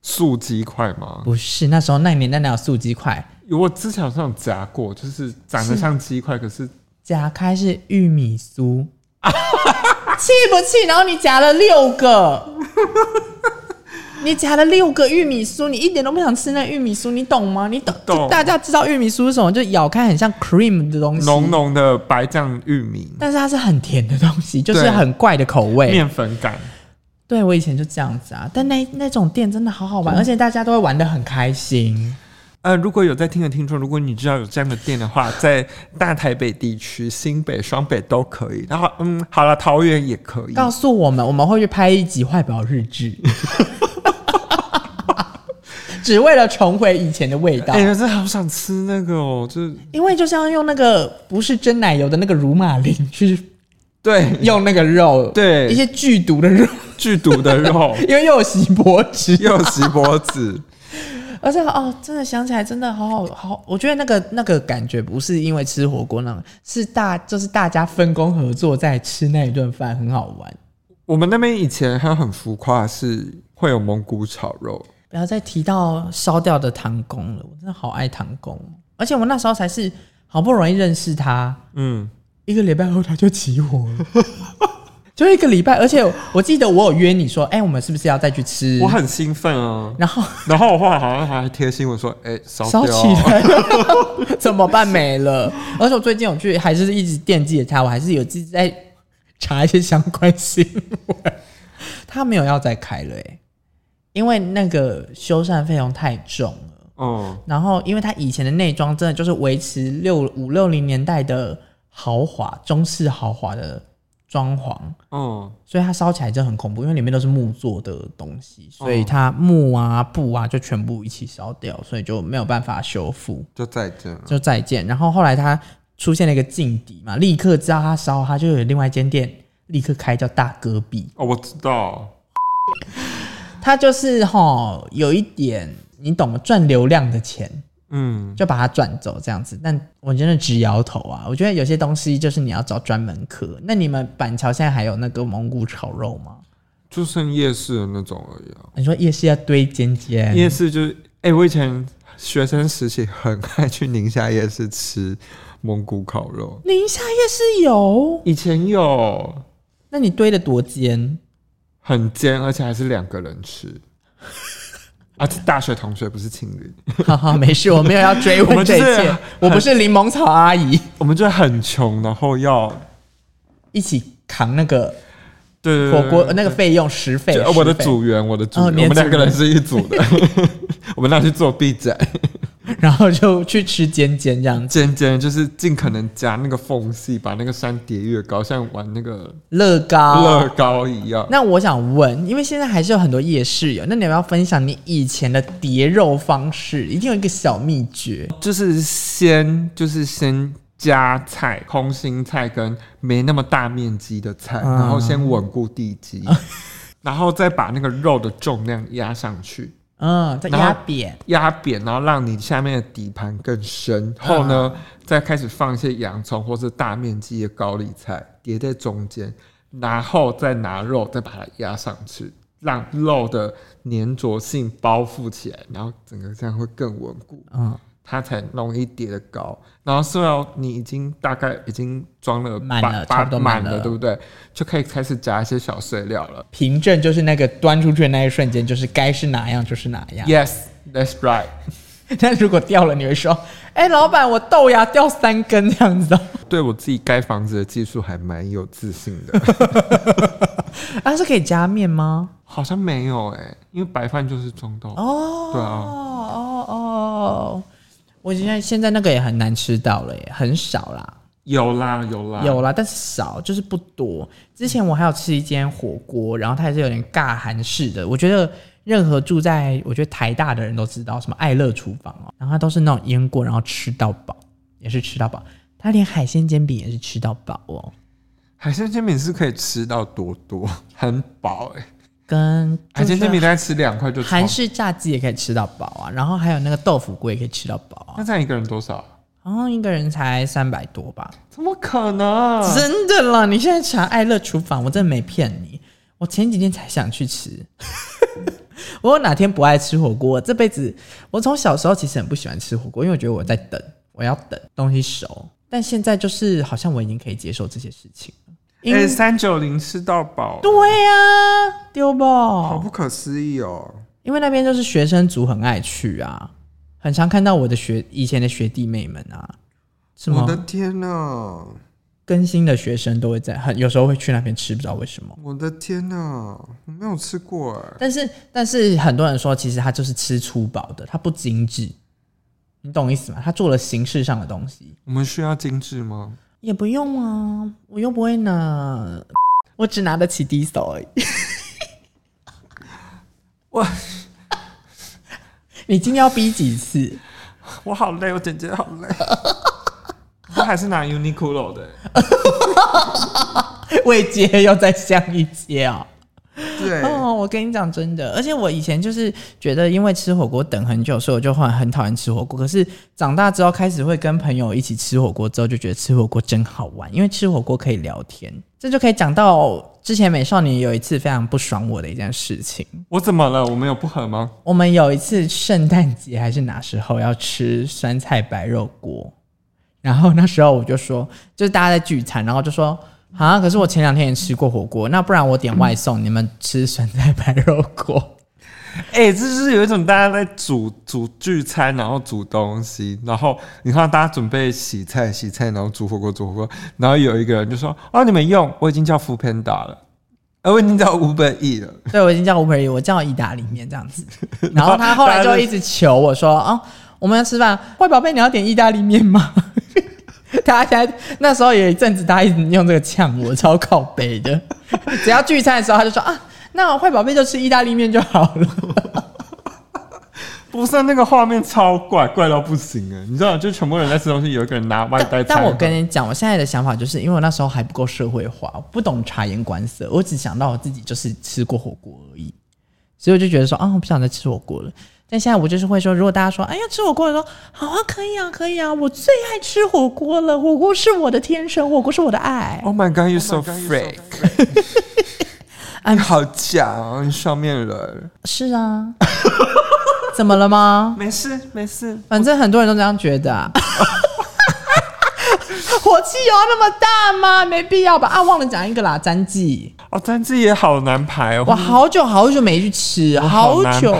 素鸡块吗？不是，那时候那年代哪有素鸡块？我之前好像夹过，就是长得像鸡块，可是夹开是玉米酥。气不气？然后你夹了六个，你夹了六个玉米酥，你一点都不想吃那玉米酥，你懂吗？你懂？懂。大家知道玉米酥是什么？就咬开很像 cream 的东西，浓浓的白酱玉米，但是它是很甜的东西，就是很怪的口味，面粉感。对，我以前就这样子啊，但那那种店真的好好玩，而且大家都会玩的很开心。呃，如果有在听的听众，如果你知道有这样的店的话，在大台北地区、新北、双北都可以。然后，嗯，好了，桃园也可以。告诉我们，我们会去拍一集坏表日志，只为了重回以前的味道。哎呀，真的好想吃那个哦，就是因为就是要用那个不是真奶油的那个乳马林去，对，用那个肉，对，一些剧毒的肉，剧毒的肉，因为又有锡箔纸，又有锡箔纸。而且哦，真的想起来，真的好好好。我觉得那个那个感觉不是因为吃火锅那种，是大就是大家分工合作在吃那一顿饭，很好玩。我们那边以前还很浮夸，是会有蒙古炒肉。不要再提到烧掉的唐宫了，我真的好爱唐宫。而且我们那时候才是好不容易认识他，嗯，一个礼拜后他就起火了。就一个礼拜，而且我记得我有约你说，哎、欸，我们是不是要再去吃？我很兴奋啊。然后，然后我后来好像还贴心我说，哎、欸，烧烧起来了，怎么办？没了。而且我最近我去，还是一直惦记着他，我还是有自己在查一些相关新闻。他没有要再开了、欸，哎，因为那个修缮费用太重了。嗯。然后，因为他以前的内装真的就是维持六五六零年代的豪华中式豪华的。装潢，嗯，所以它烧起来就很恐怖，因为里面都是木做的东西，所以它木啊、布啊就全部一起烧掉，所以就没有办法修复，就再见，就再见。然后后来他出现了一个劲敌嘛，立刻知道它烧，它就有另外一间店立刻开叫大戈壁。哦，我知道，它就是齁有一点你懂吗？赚流量的钱。嗯，就把它赚走这样子，但我真的直摇头啊！我觉得有些东西就是你要找专门客。那你们板桥现在还有那个蒙古炒肉吗？就剩夜市的那种而已啊。你说夜市要堆尖尖？夜市就是，哎、欸，我以前学生时期很爱去宁夏夜市吃蒙古烤肉。宁夏夜市有？以前有。那你堆的多尖？很尖，而且还是两个人吃。啊，大学同学不是情侣。哈哈，没事，我没有要追问 这一切。我不是柠檬草阿姨。我们就很穷，然后要一起扛那个对火锅那个费用食费。我的组员，我的组员，我们两个人是一组的。我们那去做 B 仔。然后就去吃尖尖这样，尖尖就是尽可能夹那个缝隙，把那个山叠越高，像玩那个乐高乐高一样。那我想问，因为现在还是有很多夜市有，那你要不要分享你以前的叠肉方式？一定有一个小秘诀，就是先就是先加菜，空心菜跟没那么大面积的菜，嗯、然后先稳固地基，嗯、然后再把那个肉的重量压上去。嗯，再压扁，压扁，然后让你下面的底盘更深。后呢，嗯、再开始放一些洋葱或是大面积的高丽菜叠在中间，然后再拿肉再把它压上去，让肉的粘着性包覆起来，然后整个这样会更稳固。嗯。它才容易叠的高，然后所以你已经大概已经装了满了，差不多满了，对不对？就可以开始夹一些小碎料了。凭证就是那个端出去的那一瞬间，就是该是哪样就是哪样。Yes, that's right。但如果掉了，你会说：“哎、欸，老板，我豆芽掉三根这样子。”对我自己盖房子的技术还蛮有自信的。啊，是可以加面吗？好像没有哎、欸，因为白饭就是中豆。哦，对啊，哦哦，我现在现在那个也很难吃到了耶，很少啦。有啦有啦有啦，但是少，就是不多。之前我还有吃一间火锅，然后它也是有点尬韩式的。我觉得任何住在我觉得台大的人都知道什么爱乐厨房哦，然后它都是那种腌过，然后吃到饱，也是吃到饱。它连海鲜煎饼也是吃到饱哦。海鲜煎饼是可以吃到多多，很饱哎、欸。跟海鲜煎饼大概吃两块就。韩式炸鸡也可以吃到饱啊，然后还有那个豆腐锅也可以吃到饱啊。那这样一个人多少？然后一个人才三百多吧？怎么可能？真的啦！你现在查爱乐厨房，我真的没骗你。我前几天才想去吃。我哪天不爱吃火锅？这辈子我从小时候其实很不喜欢吃火锅，因为我觉得我在等，我要等东西熟。但现在就是好像我已经可以接受这些事情了。哎，三九零吃到饱？对呀、啊，丢不？好不可思议哦！因为那边就是学生族很爱去啊。很常看到我的学以前的学弟妹们啊，什么？我的天哪！更新的学生都会在，很有时候会去那边吃，不知道为什么。我的天哪，我没有吃过哎。但是但是很多人说，其实他就是吃粗饱的，他不精致，你懂意思吗？他做了形式上的东西。我们需要精致吗？也不用啊，我又不会拿，我只拿得起 Diesel 而已。我。你今天要逼几次？我好累，我简直好累。我还是拿 Uniqlo 的，未接又再香一接啊！对哦，我跟你讲真的，而且我以前就是觉得，因为吃火锅等很久，所以我就很很讨厌吃火锅。可是长大之后，开始会跟朋友一起吃火锅之后，就觉得吃火锅真好玩，因为吃火锅可以聊天。这就可以讲到之前美少年有一次非常不爽我的一件事情。我怎么了？我们有不合吗？我们有一次圣诞节还是哪时候要吃酸菜白肉锅，然后那时候我就说，就是大家在聚餐，然后就说。啊！可是我前两天也吃过火锅，那不然我点外送，嗯、你们吃酸菜白肉锅。哎、欸，这就是有一种大家在煮煮聚餐，然后煮东西，然后你看大家准备洗菜洗菜，然后煮火锅煮火锅，然后有一个人就说：“哦，你们用，我已经叫 foodpanda 了，呃，我已经叫 Uber E 了。”对，我已经叫 Uber E，我叫意大利面这样子。然后他后来就一直求我说：“哦，我们要吃饭，坏宝贝，你要点意大利面吗？” 他现在那时候有一阵子，他一直用这个呛我，超靠背的。只要聚餐的时候，他就说啊，那坏宝贝就吃意大利面就好了。不是那个画面超怪，怪到不行啊！你知道，就全部人在吃东西，有一个人拿外带。但我跟你讲，我现在的想法就是因为我那时候还不够社会化，我不懂察言观色，我只想到我自己就是吃过火锅而已，所以我就觉得说啊，我不想再吃火锅了。但现在我就是会说，如果大家说，哎呀，吃火锅的时候，好啊，可以啊，可以啊，我最爱吃火锅了，火锅是我的天生，火锅是我的爱。Oh my god, you so freak！你 好假啊，你双面人。是啊，怎么了吗？没事，没事，反正很多人都这样觉得啊。火气有那么大吗？没必要吧。啊，忘了讲一个啦，詹记。哦，詹记也好难排哦。我好久好久没去吃，好久。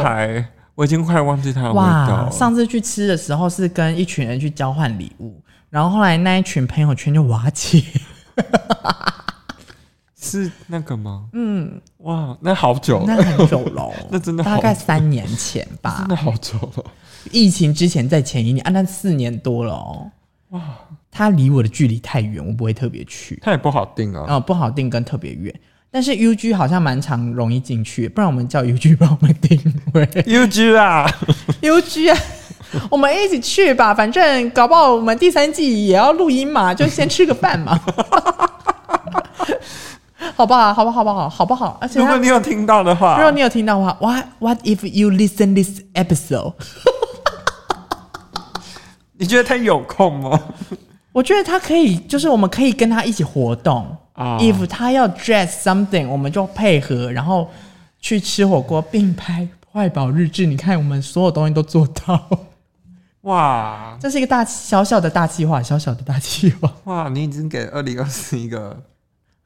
我已经快忘记它的味道上次去吃的时候是跟一群人去交换礼物，然后后来那一群朋友圈就瓦解。是那个吗？嗯，哇，那好久了，那很久了，那真的大概三年前吧，真的好久了。疫情之前在前一年啊，那四年多了哦。哇，它离我的距离太远，我不会特别去。它也不好定啊，哦，不好定跟特别远。但是 U G 好像蛮常容易进去，不然我们叫 U G 帮我们定位。U G 啊，U G 啊，我们一起去吧，反正搞不好我们第三季也要录音嘛，就先吃个饭嘛，好不好？好不好？好不好？好不好？而且如果你有听到的话，如果你有听到的话，What What if you listen this episode？你觉得他有空吗？我觉得他可以，就是我们可以跟他一起活动。啊，if 他要 dress something，我们就配合，然后去吃火锅，并拍坏宝日志。你看，我们所有东西都做到。哇，这是一个大小小的大计划，小小的大计划。哇，你已经给二零二四一个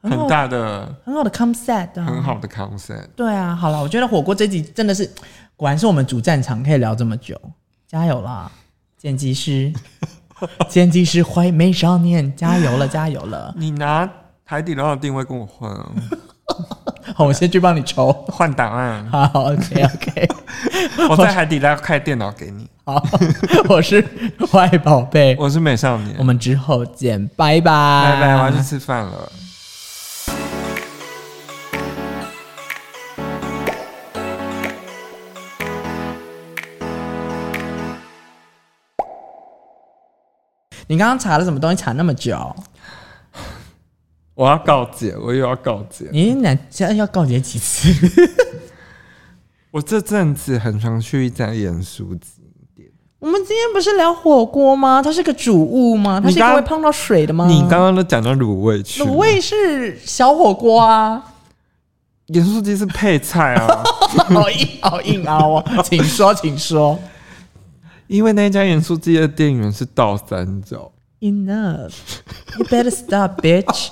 很大的、很好的 concept，很好的 concept。对啊，好了，我觉得火锅这集真的是，果然是我们主战场，可以聊这么久，加油啦，剪辑师，剪辑师坏美少年，加油了，加油了，你拿。海底捞的定位跟我换啊！好，我先去帮你抽换档案。好，OK OK。我在海底捞开电脑给你。好，我是坏宝贝，我是美少年。我们之后见，拜拜拜拜，我要去吃饭了。你刚刚查了什么东西？查那么久？我要告解，我又要告解。你哪现在要告解几次？我这阵子很常去一家盐酥鸡店。我们今天不是聊火锅吗？它是个主物吗？它是一个会碰到水的吗？你刚刚都讲到卤味去，卤味是小火锅啊，盐酥鸡是配菜啊，好硬好硬啊！我！请说，请说。因为那家盐酥鸡的店员是倒三角。Enough, you better stop, bitch.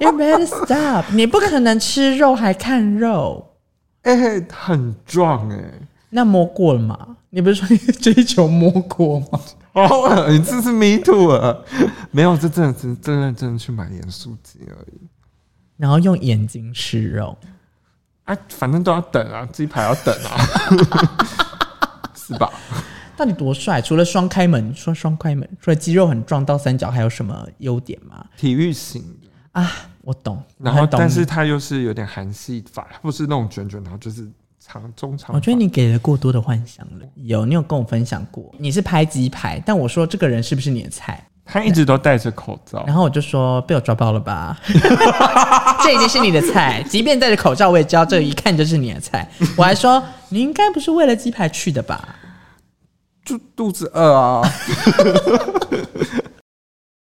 You better stop. 你不可能吃肉还看肉。哎、欸，很壮哎、欸。那摸过了吗？你不是说你追求摸过吗？哦，你这是 me too 啊？没有，这真的是真认真的去买盐酥鸡而已。然后用眼睛吃肉。哎、啊，反正都要等啊，鸡排要等啊，是吧？到底多帅？除了双开门，说双开门，除了肌肉很壮，倒三角还有什么优点吗？体育型的啊，我懂。然后，但是它又是有点韩系法，不是那种卷卷，然后就是长中长。我觉得你给了过多的幻想了。有，你有跟我分享过，你是拍鸡排，但我说这个人是不是你的菜？他一直都戴着口罩，然后我就说被我抓包了吧？这已经是你的菜，即便戴着口罩，我也知道这一看就是你的菜。我还说你应该不是为了鸡排去的吧？就肚子饿啊！